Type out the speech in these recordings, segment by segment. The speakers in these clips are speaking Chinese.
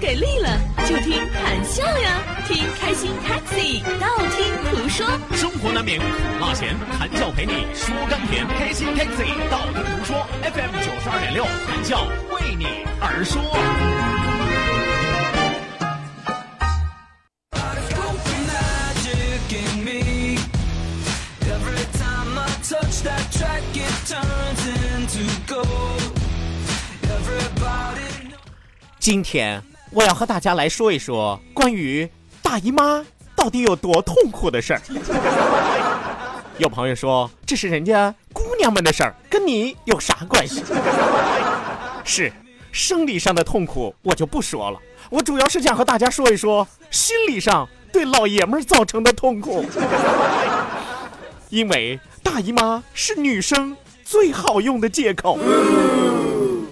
给力了，就听谈笑呀，听开心 Taxi，道听途说。生活难免苦辣咸，谈笑陪你说甘甜。开心 Taxi，道听途说，FM 九十二点六，谈笑为你而说。今天我要和大家来说一说关于大姨妈到底有多痛苦的事儿。有朋友说这是人家姑娘们的事儿，跟你有啥关系？是生理上的痛苦我就不说了，我主要是想和大家说一说心理上对老爷们造成的痛苦。因为大姨妈是女生最好用的借口，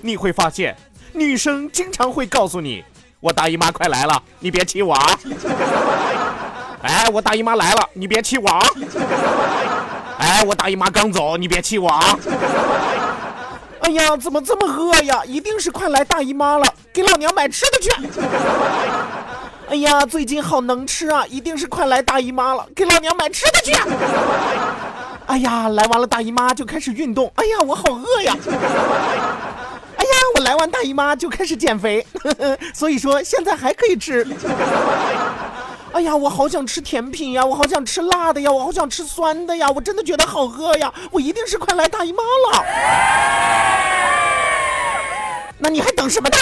你会发现。女生经常会告诉你：“我大姨妈快来了，你别气我啊！” 哎，我大姨妈来了，你别气我啊！哎，我大姨妈刚走，你别气我啊！哎呀，怎么这么饿呀？一定是快来大姨妈了，给老娘买吃的去！哎呀，最近好能吃啊，一定是快来大姨妈了，给老娘买吃的去！哎呀，来完了大姨妈就开始运动，哎呀，我好饿呀！哎呀我来完大姨妈就开始减肥，所以说现在还可以吃。哎呀，我好想吃甜品呀，我好想吃辣的呀，我好想吃酸的呀，我真的觉得好饿呀，我一定是快来大姨妈了。那你还等什么呢？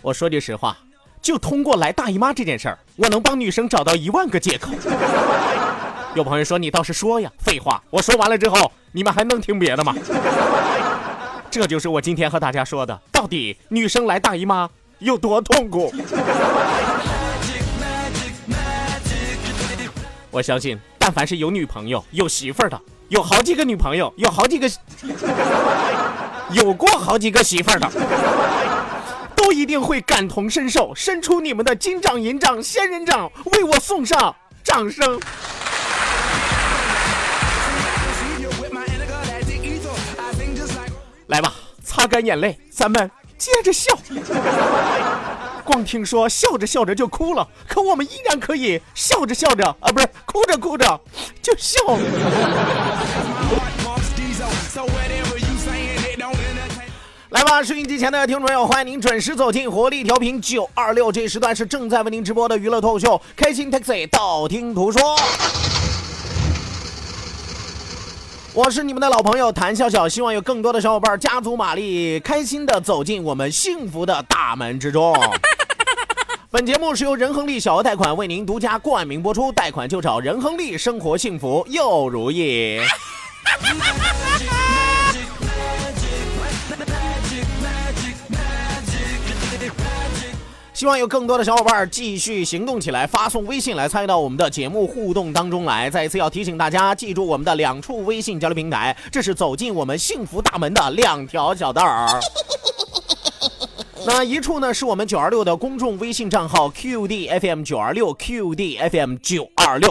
我说句实话，就通过来大姨妈这件事儿，我能帮女生找到一万个借口。有朋友说你倒是说呀，废话，我说完了之后，你们还能听别的吗？这就是我今天和大家说的，到底女生来大姨妈有多痛苦？我相信，但凡是有女朋友、有媳妇儿的，有好几个女朋友、有好几个，有过好几个媳妇儿的，都一定会感同身受，伸出你们的金掌、银掌、仙人掌，为我送上掌声。来吧，擦干眼泪，咱们接着笑。光听说笑着笑着就哭了，可我们依然可以笑着笑着啊，不是哭着哭着就笑了。来吧，收音机前的听众朋友，欢迎您准时走进活力调频九二六，这时段是正在为您直播的娱乐脱口秀《开心 Taxi》，道听途说。我是你们的老朋友谭笑笑，希望有更多的小伙伴加足马力，开心的走进我们幸福的大门之中。本节目是由仁恒利小额贷款为您独家冠名播出，贷款就找仁恒利，生活幸福又如意。希望有更多的小伙伴继续行动起来，发送微信来参与到我们的节目互动当中来。再一次要提醒大家，记住我们的两处微信交流平台，这是走进我们幸福大门的两条小道儿。那一处呢，是我们九二六的公众微信账号 QDFM 九二六 QDFM 九二六。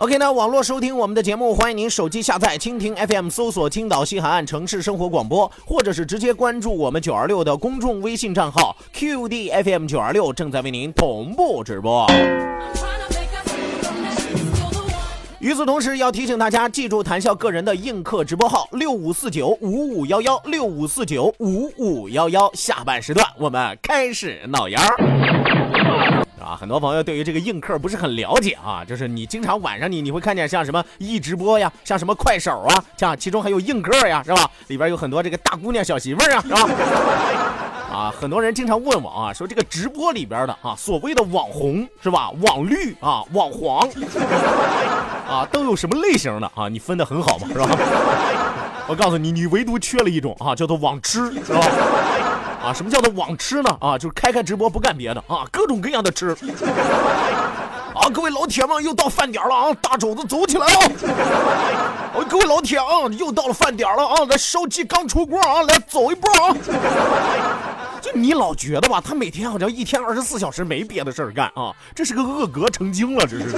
OK，那网络收听我们的节目，欢迎您手机下载蜻蜓 FM，搜索青岛西海岸城市生活广播，或者是直接关注我们九二六的公众微信账号 QDFM 九二六，正在为您同步直播。与此同时，要提醒大家记住谈笑个人的映客直播号六五四九五五幺幺六五四九五五幺幺，下半时段我们开始闹烟儿。啊，很多朋友对于这个映客不是很了解啊，就是你经常晚上你你会看见像什么易直播呀，像什么快手啊，像其中还有映客呀，是吧？里边有很多这个大姑娘小媳妇儿啊，是吧？啊，很多人经常问我啊，说这个直播里边的啊，所谓的网红是吧？网绿啊，网黄啊，都有什么类型的啊？你分的很好嘛，是吧？我告诉你，你唯独缺了一种啊，叫做网痴，是吧？啊，什么叫做网吃呢？啊，就是开开直播不干别的啊，各种各样的吃。啊，各位老铁们，又到饭点了啊，大肘子走起来了。哦，各位老铁啊，又到了饭点了啊，来烧鸡刚出锅啊，来走一波啊。就你老觉得吧，他每天好像一天二十四小时没别的事儿干啊，这是个恶格成精了，这是。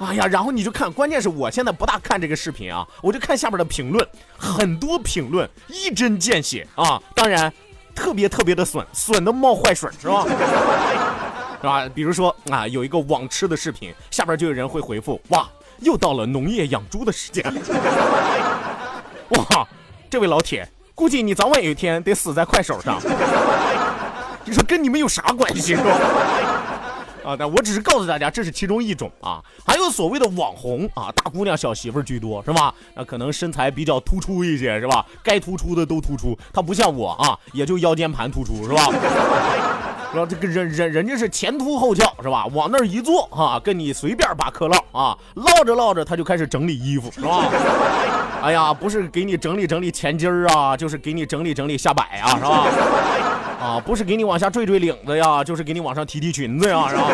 哎呀，然后你就看，关键是我现在不大看这个视频啊，我就看下边的评论，很多评论一针见血啊，当然特别特别的损，损的冒坏水是吧？是吧？比如说啊，有一个网吃的视频，下边就有人会回复，哇，又到了农业养猪的时间，哇，这位老铁，估计你早晚有一天得死在快手上，你说跟你们有啥关系是吧？啊，但我只是告诉大家，这是其中一种啊，还有所谓的网红啊，大姑娘小媳妇居多是吧？那可能身材比较突出一些是吧？该突出的都突出，他不像我啊，也就腰间盘突出是吧？然后这个人人人家是前凸后翘是吧？往那儿一坐啊，跟你随便把嗑唠啊，唠着唠着他就开始整理衣服是吧？哎呀，不是给你整理整理前襟儿啊，就是给你整理整理下摆啊，是吧？啊，不是给你往下坠坠领子呀，就是给你往上提提裙子呀，是吧？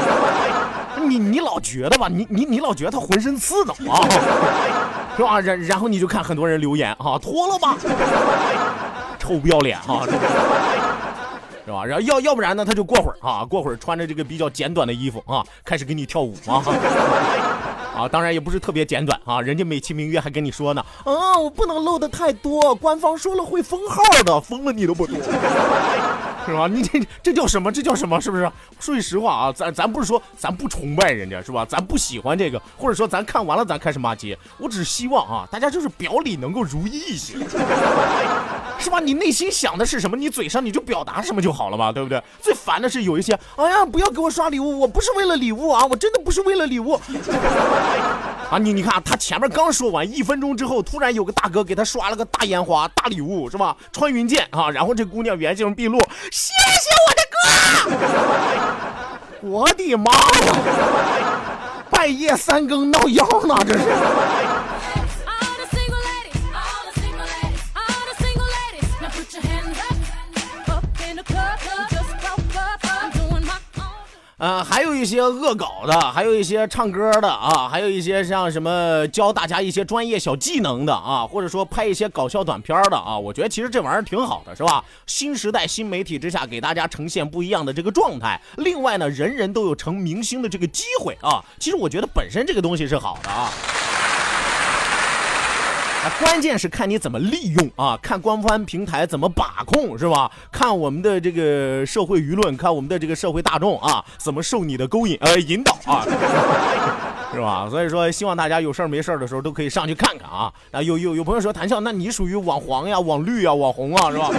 你你老觉得吧，你你你老觉得他浑身刺挠啊，是吧？然然后你就看很多人留言啊，脱了吧，臭不要脸哈。是吧？然后要要不然呢，他就过会儿啊，过会儿穿着这个比较简短的衣服啊，开始给你跳舞啊。啊，当然也不是特别简短啊，人家美其名曰还跟你说呢，啊，我不能露的太多，官方说了会封号的，封了你都不多，是吧？你这这叫什么？这叫什么？是不是？说句实话啊，咱咱不是说咱不崇拜人家，是吧？咱不喜欢这个，或者说咱看完了咱开始骂街，我只是希望啊，大家就是表里能够如一一些，是吧？你内心想的是什么，你嘴上你就表达什么就好了嘛，对不对？最烦的是有一些，哎呀，不要给我刷礼物，我不是为了礼物啊，我真的不是为了礼物。啊，你你看，他前面刚说完，一分钟之后，突然有个大哥给他刷了个大烟花、大礼物，是吧？穿云箭啊，然后这姑娘原形毕露，谢谢我的哥！我的妈呀！半夜三更闹妖呢，这是。呃，还有一些恶搞的，还有一些唱歌的啊，还有一些像什么教大家一些专业小技能的啊，或者说拍一些搞笑短片的啊，我觉得其实这玩意儿挺好的，是吧？新时代新媒体之下，给大家呈现不一样的这个状态。另外呢，人人都有成明星的这个机会啊。其实我觉得本身这个东西是好的啊。关键是看你怎么利用啊，看官方平台怎么把控是吧？看我们的这个社会舆论，看我们的这个社会大众啊，怎么受你的勾引呃引导啊，是吧？所以说，希望大家有事儿没事儿的时候都可以上去看看啊。啊，有有有朋友说谭笑，那你属于网黄呀、网绿啊、网红啊是吧？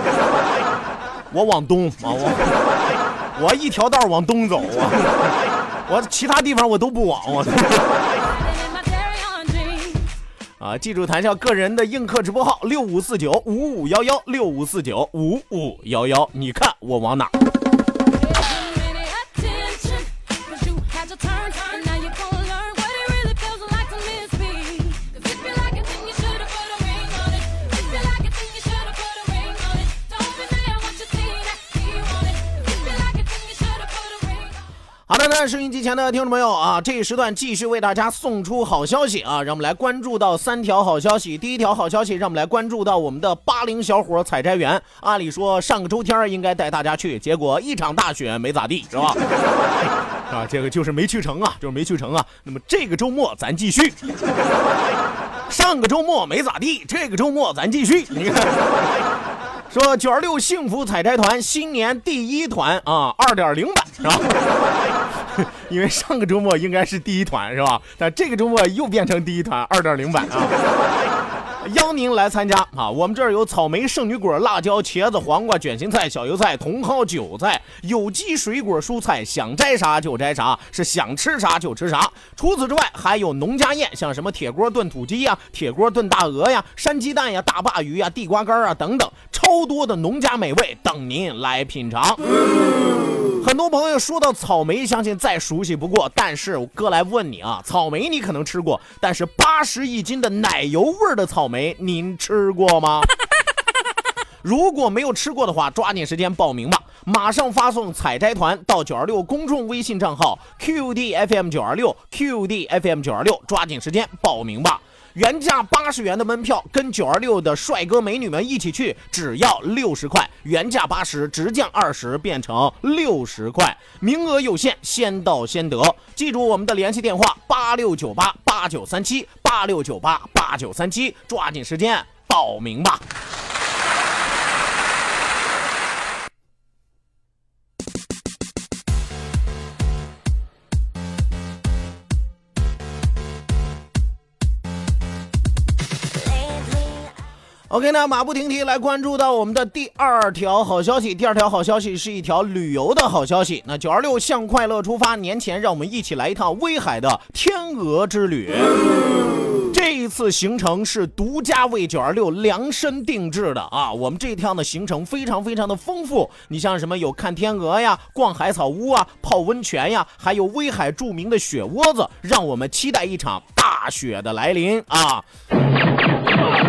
我往东啊，我我一条道往东走啊，我其他地方我都不往我。啊，记住谭笑个人的映客直播号六五四九五五幺幺六五四九五五幺幺，你看我往哪？好的，那收音机前的听众朋友啊，这一时段继续为大家送出好消息啊，让我们来关注到三条好消息。第一条好消息，让我们来关注到我们的八零小伙采摘园。按理说上个周天应该带大家去，结果一场大雪没咋地，是吧？啊，这个就是没去成啊，就是没去成啊。那么这个周末咱继续。上个周末没咋地，这个周末咱继续。你看。说九二六幸福采摘团新年第一团啊，二点零版是吧？因为上个周末应该是第一团是吧？但这个周末又变成第一团二点零版啊。邀您来参加啊！我们这儿有草莓、圣女果、辣椒、茄子、黄瓜、卷心菜、小油菜、茼蒿、韭菜，有机水果、蔬菜，想摘啥就摘啥，是想吃啥就吃啥。除此之外，还有农家宴，像什么铁锅炖土鸡呀、铁锅炖大鹅呀、山鸡蛋呀、大鲅鱼呀、地瓜干啊等等，超多的农家美味等您来品尝。很多朋友说到草莓，相信再熟悉不过。但是哥来问你啊，草莓你可能吃过，但是八十一斤的奶油味儿的草莓，您吃过吗？如果没有吃过的话，抓紧时间报名吧！马上发送采摘团到九二六公众微信账号 QDFM 九二六 QDFM 九二六，抓紧时间报名吧！原价八十元的门票，跟九二六的帅哥美女们一起去，只要六十块。原价八十，直降二十，变成六十块。名额有限，先到先得。记住我们的联系电话：八六九八八九三七，八六九八八九三七，抓紧时间报名吧。OK，那马不停蹄来关注到我们的第二条好消息。第二条好消息是一条旅游的好消息。那九二六向快乐出发，年前让我们一起来一趟威海的天鹅之旅。一次行程是独家为九二六量身定制的啊！我们这一趟的行程非常非常的丰富。你像什么有看天鹅呀、逛海草屋啊、泡温泉呀，还有威海著名的雪窝子，让我们期待一场大雪的来临啊！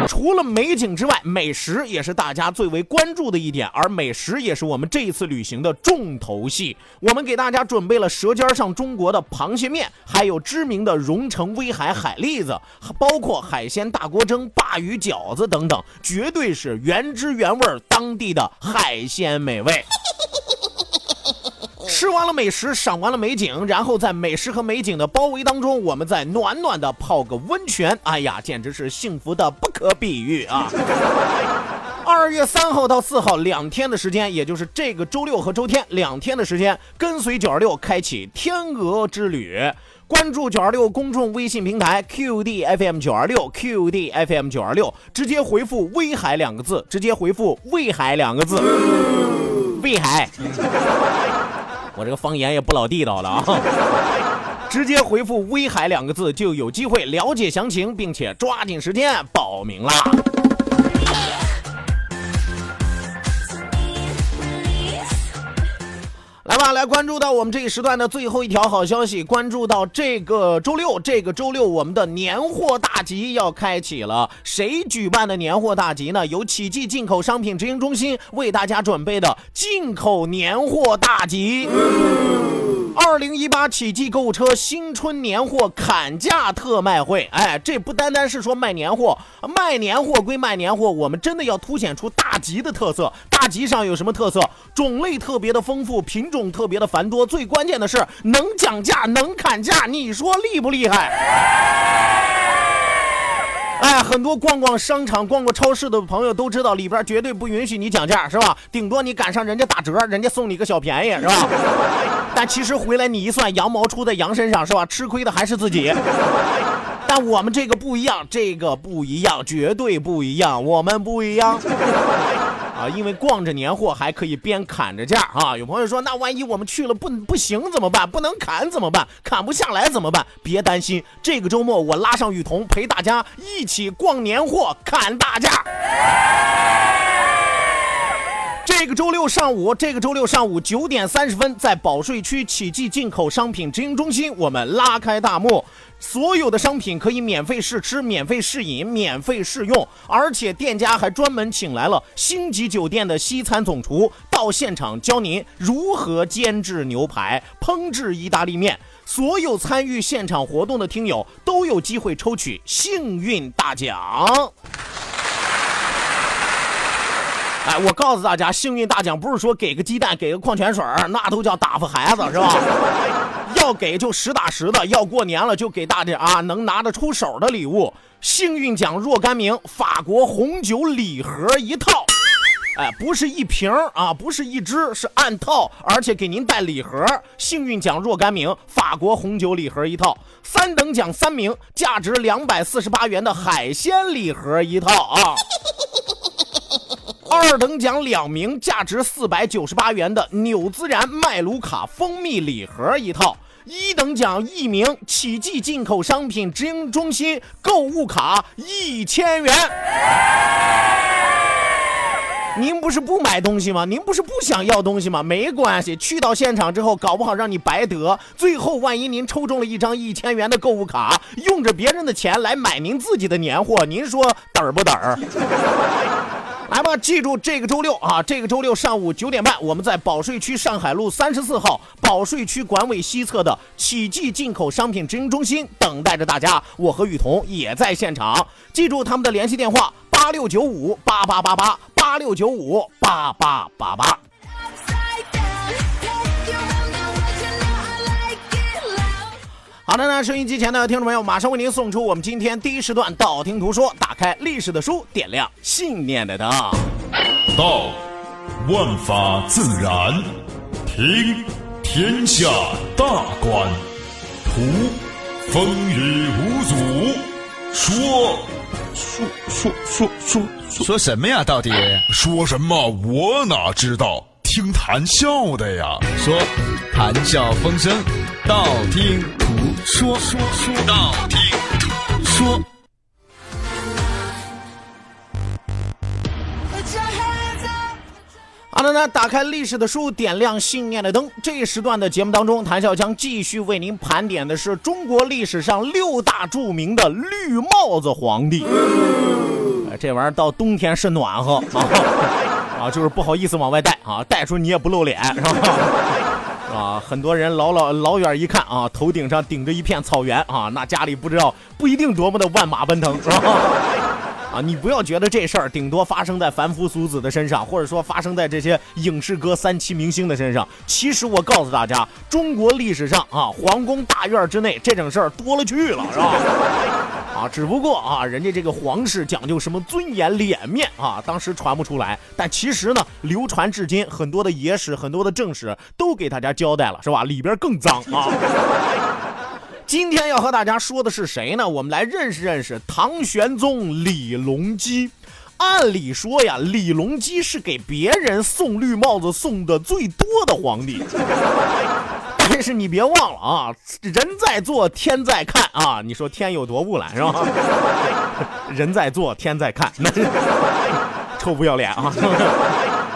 除了美景之外，美食也是大家最为关注的一点，而美食也是我们这一次旅行的重头戏。我们给大家准备了舌尖上中国的螃蟹面，还有知名的荣成威海海蛎子，包括海鲜大锅蒸、鲅鱼饺子等等，绝对是原汁原味当地的海鲜美味。吃完了美食，赏完了美景，然后在美食和美景的包围当中，我们再暖暖的泡个温泉，哎呀，简直是幸福的不可比喻啊！二月三号到四号两天的时间，也就是这个周六和周天两天的时间，跟随九二六开启天鹅之旅。关注九二六公众微信平台 QDFM 九二六 QDFM 九二六，直接回复“威海”两个字，直接回复“威海”两个字，威海。我这个方言也不老地道了啊！直接回复“威海”两个字，就有机会了解详情，并且抓紧时间报名啦！来吧，来关注到我们这一时段的最后一条好消息。关注到这个周六，这个周六我们的年货大集要开启了。谁举办的年货大集呢？由奇迹进口商品直营中心为大家准备的进口年货大集。二零一八奇迹购物车新春年货砍价特卖会，哎，这不单单是说卖年货，卖年货归卖年货，我们真的要凸显出大集的特色。大集上有什么特色？种类特别的丰富，品种特别的繁多，最关键的是能讲价，能砍价，你说厉不厉害？哎，很多逛逛商场、逛过超市的朋友都知道，里边绝对不允许你讲价，是吧？顶多你赶上人家打折，人家送你个小便宜，是吧？但其实回来你一算，羊毛出在羊身上，是吧？吃亏的还是自己。但我们这个不一样，这个不一样，绝对不一样，我们不一样。啊，因为逛着年货还可以边砍着价啊！有朋友说，那万一我们去了不不行怎么办？不能砍怎么办？砍不下来怎么办？别担心，这个周末我拉上雨桐陪大家一起逛年货，砍大价。这个周六上午，这个周六上午九点三十分，在保税区启记进口商品直营中心，我们拉开大幕。所有的商品可以免费试吃、免费试饮、免费试用，而且店家还专门请来了星级酒店的西餐总厨到现场教您如何煎制牛排、烹制意大利面。所有参与现场活动的听友都有机会抽取幸运大奖。哎，我告诉大家，幸运大奖不是说给个鸡蛋、给个矿泉水那都叫打发孩子，是吧？要给就实打实的，要过年了就给大家啊能拿得出手的礼物。幸运奖若干名，法国红酒礼盒一套，哎，不是一瓶啊，不是一支，是按套，而且给您带礼盒。幸运奖若干名，法国红酒礼盒一套；三等奖三名，价值两百四十八元的海鲜礼盒一套啊。二等奖两名，价值四百九十八元的纽孜然麦卢卡蜂蜜礼盒一套；一等奖一名，奇迹进口商品直营中心购物卡一千元。您不是不买东西吗？您不是不想要东西吗？没关系，去到现场之后，搞不好让你白得。最后，万一您抽中了一张一千元的购物卡，用着别人的钱来买您自己的年货，您说嘚儿不嘚儿？来吧，记住这个周六啊，这个周六上午九点半，我们在保税区上海路三十四号保税区管委西侧的启记进口商品直营中心等待着大家。我和雨桐也在现场，记住他们的联系电话：八六九五八八八八八六九五八八八八。好的呢，收音机前的听众朋友，马上为您送出我们今天第一时段道听途说，打开历史的书，点亮信念的灯。道，万法自然；听，天下大观；图，风雨无阻；说，说说说说说什么呀？到底说什么？我哪知道？听谈笑的呀。说，谈笑风生，道听途说，说说道听途说。好的呢，打开历史的书，点亮信念的灯。这一时段的节目当中，谭笑将继续为您盘点的是中国历史上六大著名的绿帽子皇帝。哎这玩意儿到冬天是暖和啊啊，就是不好意思往外带啊，带出你也不露脸，是吧？啊，很多人老老老远一看啊，头顶上顶着一片草原啊，那家里不知道不一定多么的万马奔腾，是吧？啊，你不要觉得这事儿顶多发生在凡夫俗子的身上，或者说发生在这些影视歌三栖明星的身上。其实我告诉大家，中国历史上啊，皇宫大院之内这种事儿多了去了，是吧？啊，只不过啊，人家这个皇室讲究什么尊严脸面啊，当时传不出来，但其实呢，流传至今，很多的野史、很多的正史都给大家交代了，是吧？里边更脏啊。今天要和大家说的是谁呢？我们来认识认识唐玄宗李隆基。按理说呀，李隆基是给别人送绿帽子送的最多的皇帝。但是你别忘了啊，人在做天在看啊！你说天有多不懒是吧？人在做天在看，那 臭不要脸啊！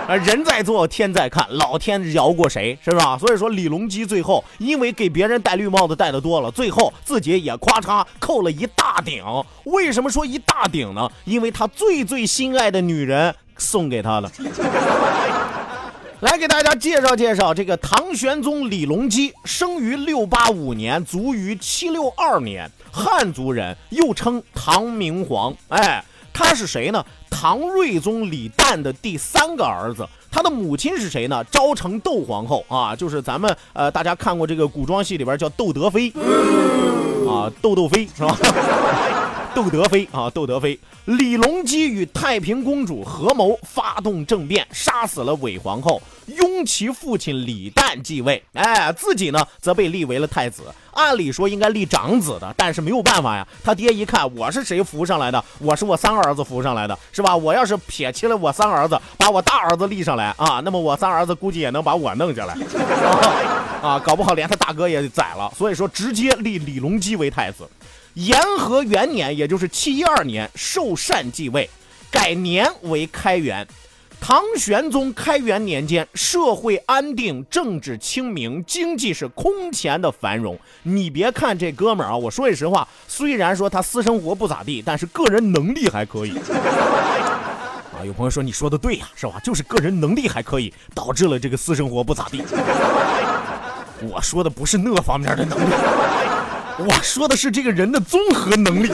人在做天在看，老天饶过谁是吧？所以说李隆基最后因为给别人戴绿帽子戴的多了，最后自己也咔嚓扣了一大顶。为什么说一大顶呢？因为他最最心爱的女人送给他了。来给大家介绍介绍这个唐玄宗李隆基，生于六八五年，卒于七六二年，汉族人，又称唐明皇。哎，他是谁呢？唐睿宗李旦的第三个儿子。他的母亲是谁呢？昭成窦皇后啊，就是咱们呃大家看过这个古装戏里边叫窦德妃啊，窦窦妃是吧？窦德妃啊，窦德妃，李隆基与太平公主合谋发动政变，杀死了韦皇后，拥其父亲李旦继位。哎，自己呢则被立为了太子。按理说应该立长子的，但是没有办法呀。他爹一看，我是谁扶上来的？我是我三儿子扶上来的，是吧？我要是撇弃了我三儿子，把我大儿子立上来啊，那么我三儿子估计也能把我弄下来 啊，搞不好连他大哥也宰了。所以说，直接立李隆基为太子。延和元年，也就是七一二年，受善继位，改年为开元。唐玄宗开元年间，社会安定，政治清明，经济是空前的繁荣。你别看这哥们儿啊，我说句实话，虽然说他私生活不咋地，但是个人能力还可以。啊，有朋友说你说的对呀，是吧？就是个人能力还可以，导致了这个私生活不咋地。我说的不是那方面的能力。我说的是这个人的综合能力，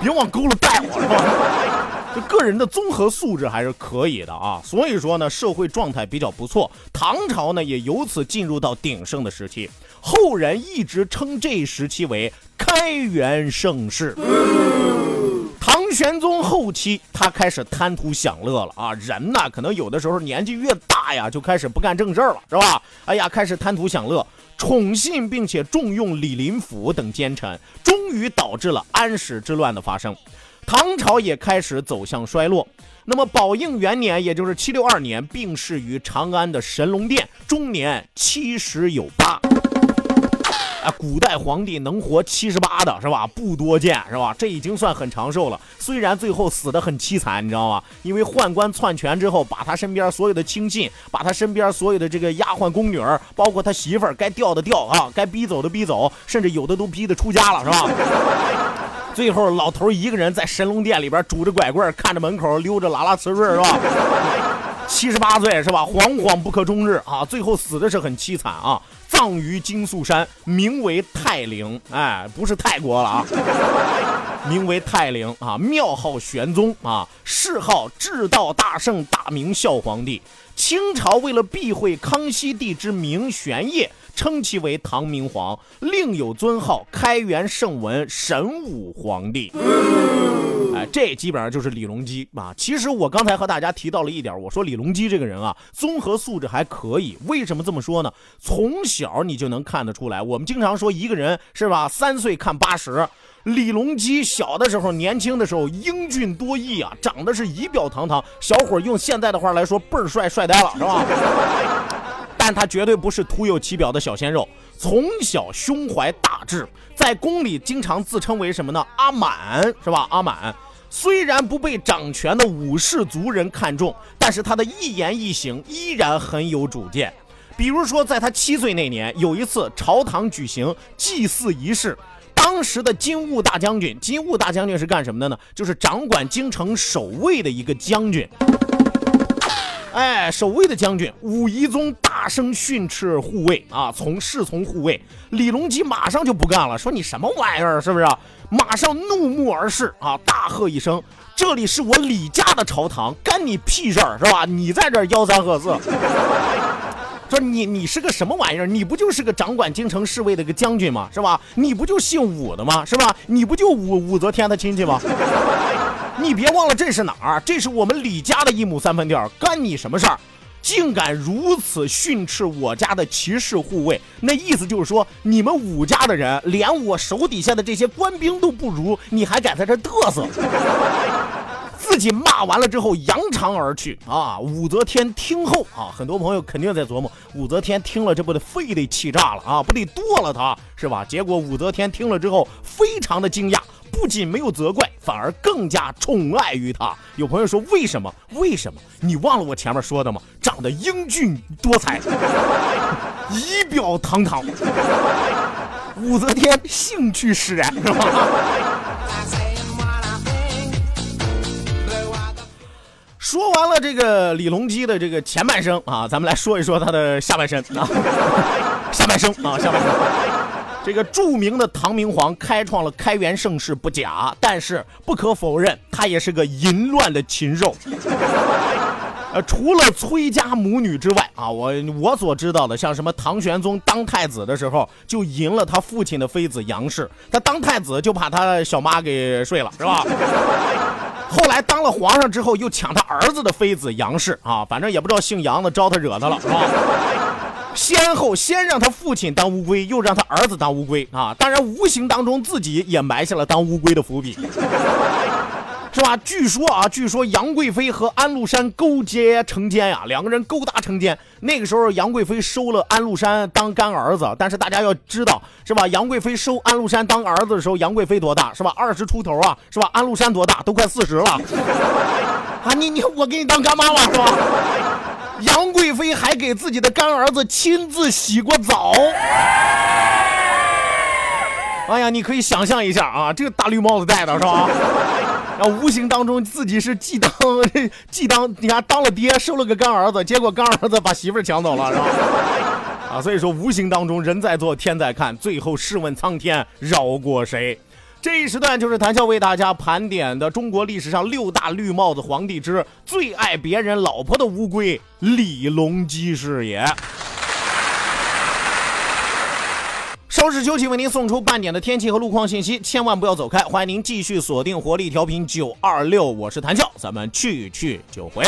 别往沟里带我是吧？个人的综合素质还是可以的啊，所以说呢，社会状态比较不错，唐朝呢也由此进入到鼎盛的时期，后人一直称这时期为开元盛世。唐玄宗后期，他开始贪图享乐了啊！人呢，可能有的时候年纪越大呀，就开始不干正事儿了，是吧？哎呀，开始贪图享乐，宠信并且重用李林甫等奸臣，终于导致了安史之乱的发生，唐朝也开始走向衰落。那么宝应元年，也就是七六二年，病逝于长安的神龙殿，终年七十有八。古代皇帝能活七十八的是吧？不多见是吧？这已经算很长寿了。虽然最后死的很凄惨，你知道吗？因为宦官篡权之后，把他身边所有的亲信，把他身边所有的这个丫鬟宫女儿，包括他媳妇儿，该调的调啊，该逼走的逼走，甚至有的都逼得出家了，是吧？最后老头一个人在神龙殿里边拄着拐棍，看着门口溜着拉拉瓷瑞，是吧？七十八岁是吧？惶惶不可终日啊！最后死的是很凄惨啊。葬于金粟山，名为泰陵。哎，不是泰国了啊，名为泰陵啊。庙号玄宗啊，谥号至道大圣大明孝皇帝。清朝为了避讳康熙帝之名玄烨，称其为唐明皇，另有尊号开元圣文神武皇帝。哎，这基本上就是李隆基啊。其实我刚才和大家提到了一点，我说李隆基这个人啊，综合素质还可以。为什么这么说呢？从小你就能看得出来。我们经常说一个人是吧，三岁看八十。李隆基小的时候，年轻的时候英俊多义啊，长得是仪表堂堂，小伙用现在的话来说，倍儿帅，帅呆了，是吧？但他绝对不是徒有其表的小鲜肉，从小胸怀大志，在宫里经常自称为什么呢？阿满是吧？阿满。虽然不被掌权的武士族人看重，但是他的一言一行依然很有主见。比如说，在他七岁那年，有一次朝堂举行祭祀仪式，当时的金兀大将军，金兀大将军是干什么的呢？就是掌管京城守卫的一个将军。哎，守卫的将军武夷宗大声训斥护卫啊，从侍从护卫。李隆基马上就不干了，说你什么玩意儿，是不是？马上怒目而视啊，大喝一声：“这里是我李家的朝堂，干你屁事儿是吧？你在这儿吆三喝四，说你你是个什么玩意儿？你不就是个掌管京城侍卫的一个将军吗？是吧？你不就姓武的吗？是吧？你不就武武则天的亲戚吗？你别忘了这是哪儿？这是我们李家的一亩三分地儿，干你什么事儿？”竟敢如此训斥我家的骑士护卫，那意思就是说，你们武家的人连我手底下的这些官兵都不如，你还敢在这嘚瑟？自己骂完了之后，扬长而去啊！武则天听后啊，很多朋友肯定在琢磨，武则天听了这不得肺得气炸了啊，不得剁了他是吧？结果武则天听了之后，非常的惊讶。不仅没有责怪，反而更加宠爱于他。有朋友说：“为什么？为什么？你忘了我前面说的吗？长得英俊多才，仪表堂堂。”武则天兴趣使然，是吧？说完了这个李隆基的这个前半生啊，咱们来说一说他的下半身啊，下半生啊，下半生。这个著名的唐明皇开创了开元盛世不假，但是不可否认，他也是个淫乱的禽兽。呃，除了崔家母女之外啊，我我所知道的，像什么唐玄宗当太子的时候就淫了他父亲的妃子杨氏，他当太子就把他小妈给睡了，是吧？后来当了皇上之后又抢他儿子的妃子杨氏啊，反正也不知道姓杨的招他惹他了，是吧？先后先让他父亲当乌龟，又让他儿子当乌龟啊！当然，无形当中自己也埋下了当乌龟的伏笔，是吧？据说啊，据说杨贵妃和安禄山勾结成奸呀，两个人勾搭成奸。那个时候，杨贵妃收了安禄山当干儿子，但是大家要知道，是吧？杨贵妃收安禄山当儿子的时候，杨贵妃多大？是吧？二十出头啊，是吧？安禄山多大？都快四十了 啊！你你我给你当干妈了，是吧？杨贵妃还给自己的干儿子亲自洗过澡。哎呀，你可以想象一下啊，这个大绿帽子戴的是吧？然后无形当中自己是既当 既当，你看当了爹，收了个干儿子，结果干儿子把媳妇抢走了，是吧？啊，所以说无形当中人在做天在看，最后试问苍天饶过谁？这一时段就是谭笑为大家盘点的中国历史上六大绿帽子皇帝之最爱别人老婆的乌龟李隆基是也。收拾休息为您送出半点的天气和路况信息，千万不要走开，欢迎您继续锁定活力调频九二六，我是谭笑，咱们去去就回。